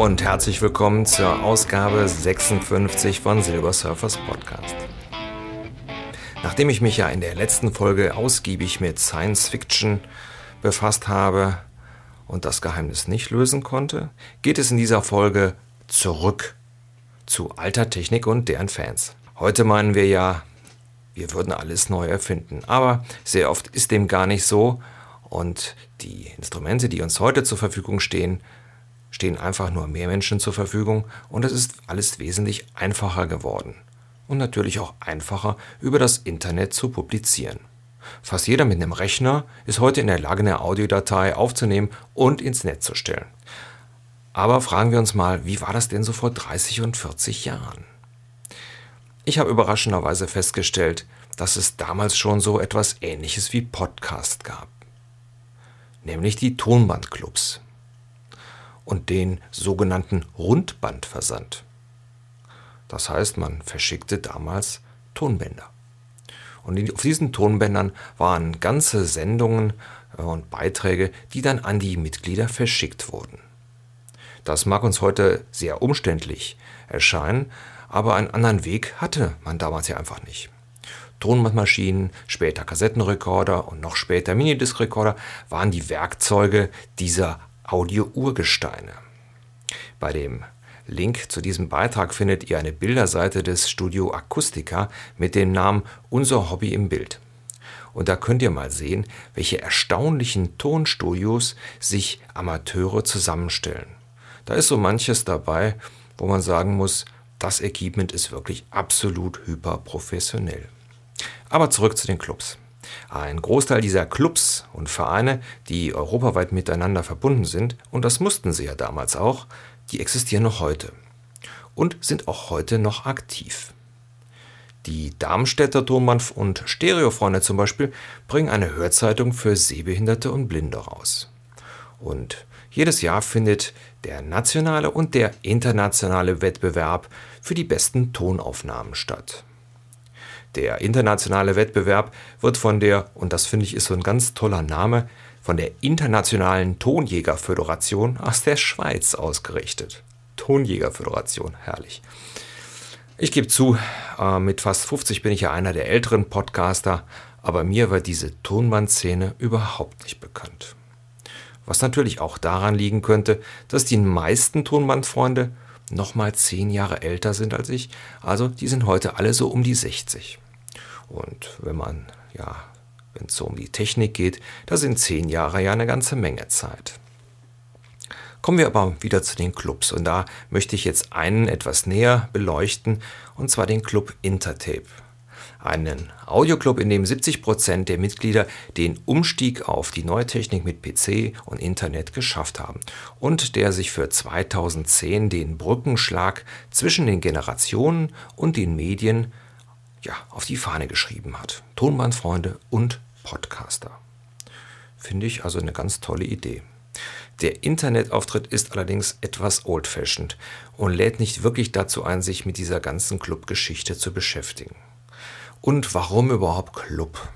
und herzlich willkommen zur Ausgabe 56 von Silver Surfers Podcast. Nachdem ich mich ja in der letzten Folge ausgiebig mit Science Fiction befasst habe und das Geheimnis nicht lösen konnte, geht es in dieser Folge zurück zu alter Technik und deren Fans. Heute meinen wir ja, wir würden alles neu erfinden, aber sehr oft ist dem gar nicht so und die Instrumente, die uns heute zur Verfügung stehen, stehen einfach nur mehr Menschen zur Verfügung und es ist alles wesentlich einfacher geworden. Und natürlich auch einfacher über das Internet zu publizieren. Fast jeder mit einem Rechner ist heute in der Lage, eine Audiodatei aufzunehmen und ins Netz zu stellen. Aber fragen wir uns mal, wie war das denn so vor 30 und 40 Jahren? Ich habe überraschenderweise festgestellt, dass es damals schon so etwas Ähnliches wie Podcast gab. Nämlich die Tonbandclubs und den sogenannten Rundbandversand. Das heißt, man verschickte damals Tonbänder. Und auf diesen Tonbändern waren ganze Sendungen äh, und Beiträge, die dann an die Mitglieder verschickt wurden. Das mag uns heute sehr umständlich erscheinen, aber einen anderen Weg hatte man damals ja einfach nicht. Tonbandmaschinen, später Kassettenrekorder und noch später Minidisc-Rekorder waren die Werkzeuge dieser Audio-Urgesteine. Bei dem Link zu diesem Beitrag findet ihr eine Bilderseite des Studio Akustika mit dem Namen Unser Hobby im Bild. Und da könnt ihr mal sehen, welche erstaunlichen Tonstudios sich Amateure zusammenstellen. Da ist so manches dabei, wo man sagen muss, das Equipment ist wirklich absolut hyperprofessionell. Aber zurück zu den Clubs. Ein Großteil dieser Clubs und Vereine, die europaweit miteinander verbunden sind, und das mussten sie ja damals auch, die existieren noch heute und sind auch heute noch aktiv. Die Darmstädter Tonband- und Stereofreunde zum Beispiel bringen eine Hörzeitung für Sehbehinderte und Blinde raus. Und jedes Jahr findet der nationale und der internationale Wettbewerb für die besten Tonaufnahmen statt. Der internationale Wettbewerb wird von der, und das finde ich ist so ein ganz toller Name, von der Internationalen Tonjägerföderation aus der Schweiz ausgerichtet. Tonjägerföderation, herrlich. Ich gebe zu, äh, mit fast 50 bin ich ja einer der älteren Podcaster, aber mir war diese Tonbandszene überhaupt nicht bekannt. Was natürlich auch daran liegen könnte, dass die meisten Tonbandfreunde noch mal zehn Jahre älter sind als ich. Also die sind heute alle so um die 60. Und wenn man, ja, wenn es so um die Technik geht, da sind zehn Jahre ja eine ganze Menge Zeit. Kommen wir aber wieder zu den Clubs und da möchte ich jetzt einen etwas näher beleuchten und zwar den Club Intertape. Einen Audioclub, in dem 70 Prozent der Mitglieder den Umstieg auf die neue Technik mit PC und Internet geschafft haben und der sich für 2010 den Brückenschlag zwischen den Generationen und den Medien ja, auf die Fahne geschrieben hat. Tonbandfreunde und Podcaster. Finde ich also eine ganz tolle Idee. Der Internetauftritt ist allerdings etwas old-fashioned und lädt nicht wirklich dazu ein, sich mit dieser ganzen Clubgeschichte zu beschäftigen. Und warum überhaupt Club?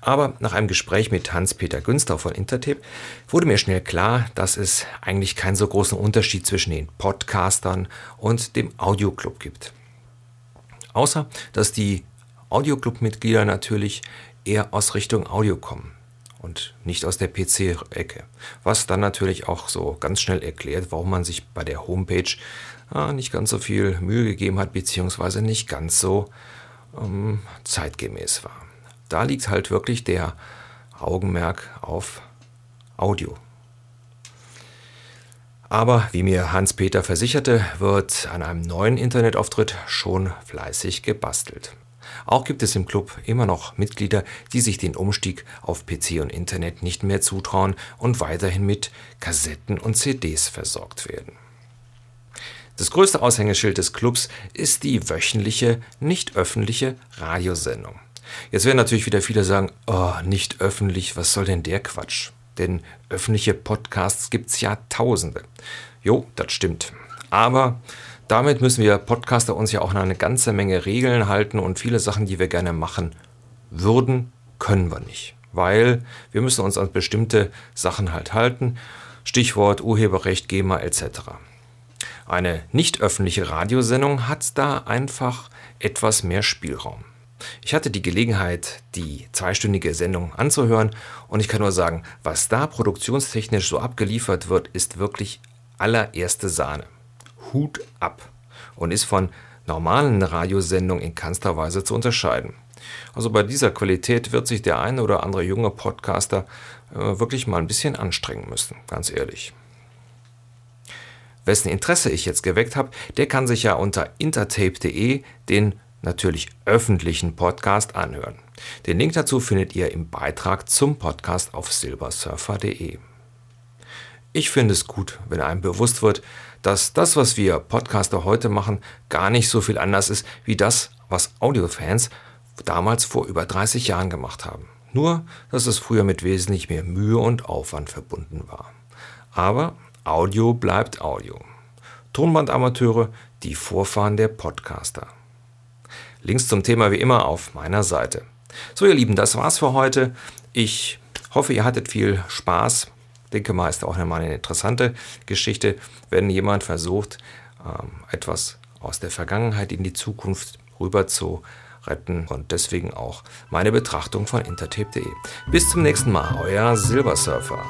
Aber nach einem Gespräch mit Hans-Peter Günster von Intertape wurde mir schnell klar, dass es eigentlich keinen so großen Unterschied zwischen den Podcastern und dem Audioclub gibt. Außer, dass die Audioclub-Mitglieder natürlich eher aus Richtung Audio kommen und nicht aus der PC-Ecke. Was dann natürlich auch so ganz schnell erklärt, warum man sich bei der Homepage äh, nicht ganz so viel Mühe gegeben hat, beziehungsweise nicht ganz so ähm, zeitgemäß war. Da liegt halt wirklich der Augenmerk auf Audio. Aber wie mir Hans-Peter versicherte, wird an einem neuen Internetauftritt schon fleißig gebastelt. Auch gibt es im Club immer noch Mitglieder, die sich den Umstieg auf PC und Internet nicht mehr zutrauen und weiterhin mit Kassetten und CDs versorgt werden. Das größte Aushängeschild des Clubs ist die wöchentliche, nicht öffentliche Radiosendung. Jetzt werden natürlich wieder viele sagen, oh, nicht öffentlich, was soll denn der Quatsch? Denn öffentliche Podcasts gibt es ja tausende. Jo, das stimmt. Aber damit müssen wir Podcaster uns ja auch noch eine ganze Menge Regeln halten und viele Sachen, die wir gerne machen würden, können wir nicht. Weil wir müssen uns an bestimmte Sachen halt halten. Stichwort Urheberrecht, GEMA etc. Eine nicht öffentliche Radiosendung hat da einfach etwas mehr Spielraum. Ich hatte die Gelegenheit, die zweistündige Sendung anzuhören und ich kann nur sagen, was da produktionstechnisch so abgeliefert wird, ist wirklich allererste Sahne. Hut ab und ist von normalen Radiosendungen in keinster Weise zu unterscheiden. Also bei dieser Qualität wird sich der eine oder andere junge Podcaster äh, wirklich mal ein bisschen anstrengen müssen, ganz ehrlich. Wessen Interesse ich jetzt geweckt habe, der kann sich ja unter intertape.de den natürlich öffentlichen Podcast anhören. Den Link dazu findet ihr im Beitrag zum Podcast auf silbersurfer.de. Ich finde es gut, wenn einem bewusst wird, dass das, was wir Podcaster heute machen, gar nicht so viel anders ist wie das, was Audiofans damals vor über 30 Jahren gemacht haben. Nur, dass es früher mit wesentlich mehr Mühe und Aufwand verbunden war. Aber Audio bleibt Audio. Tonbandamateure, die Vorfahren der Podcaster. Links zum Thema wie immer auf meiner Seite. So ihr Lieben, das war's für heute. Ich hoffe, ihr hattet viel Spaß. Denke mal, ist auch mal eine interessante Geschichte, wenn jemand versucht, ähm, etwas aus der Vergangenheit in die Zukunft rüber zu retten und deswegen auch meine Betrachtung von intertape.de. Bis zum nächsten Mal, euer Silbersurfer.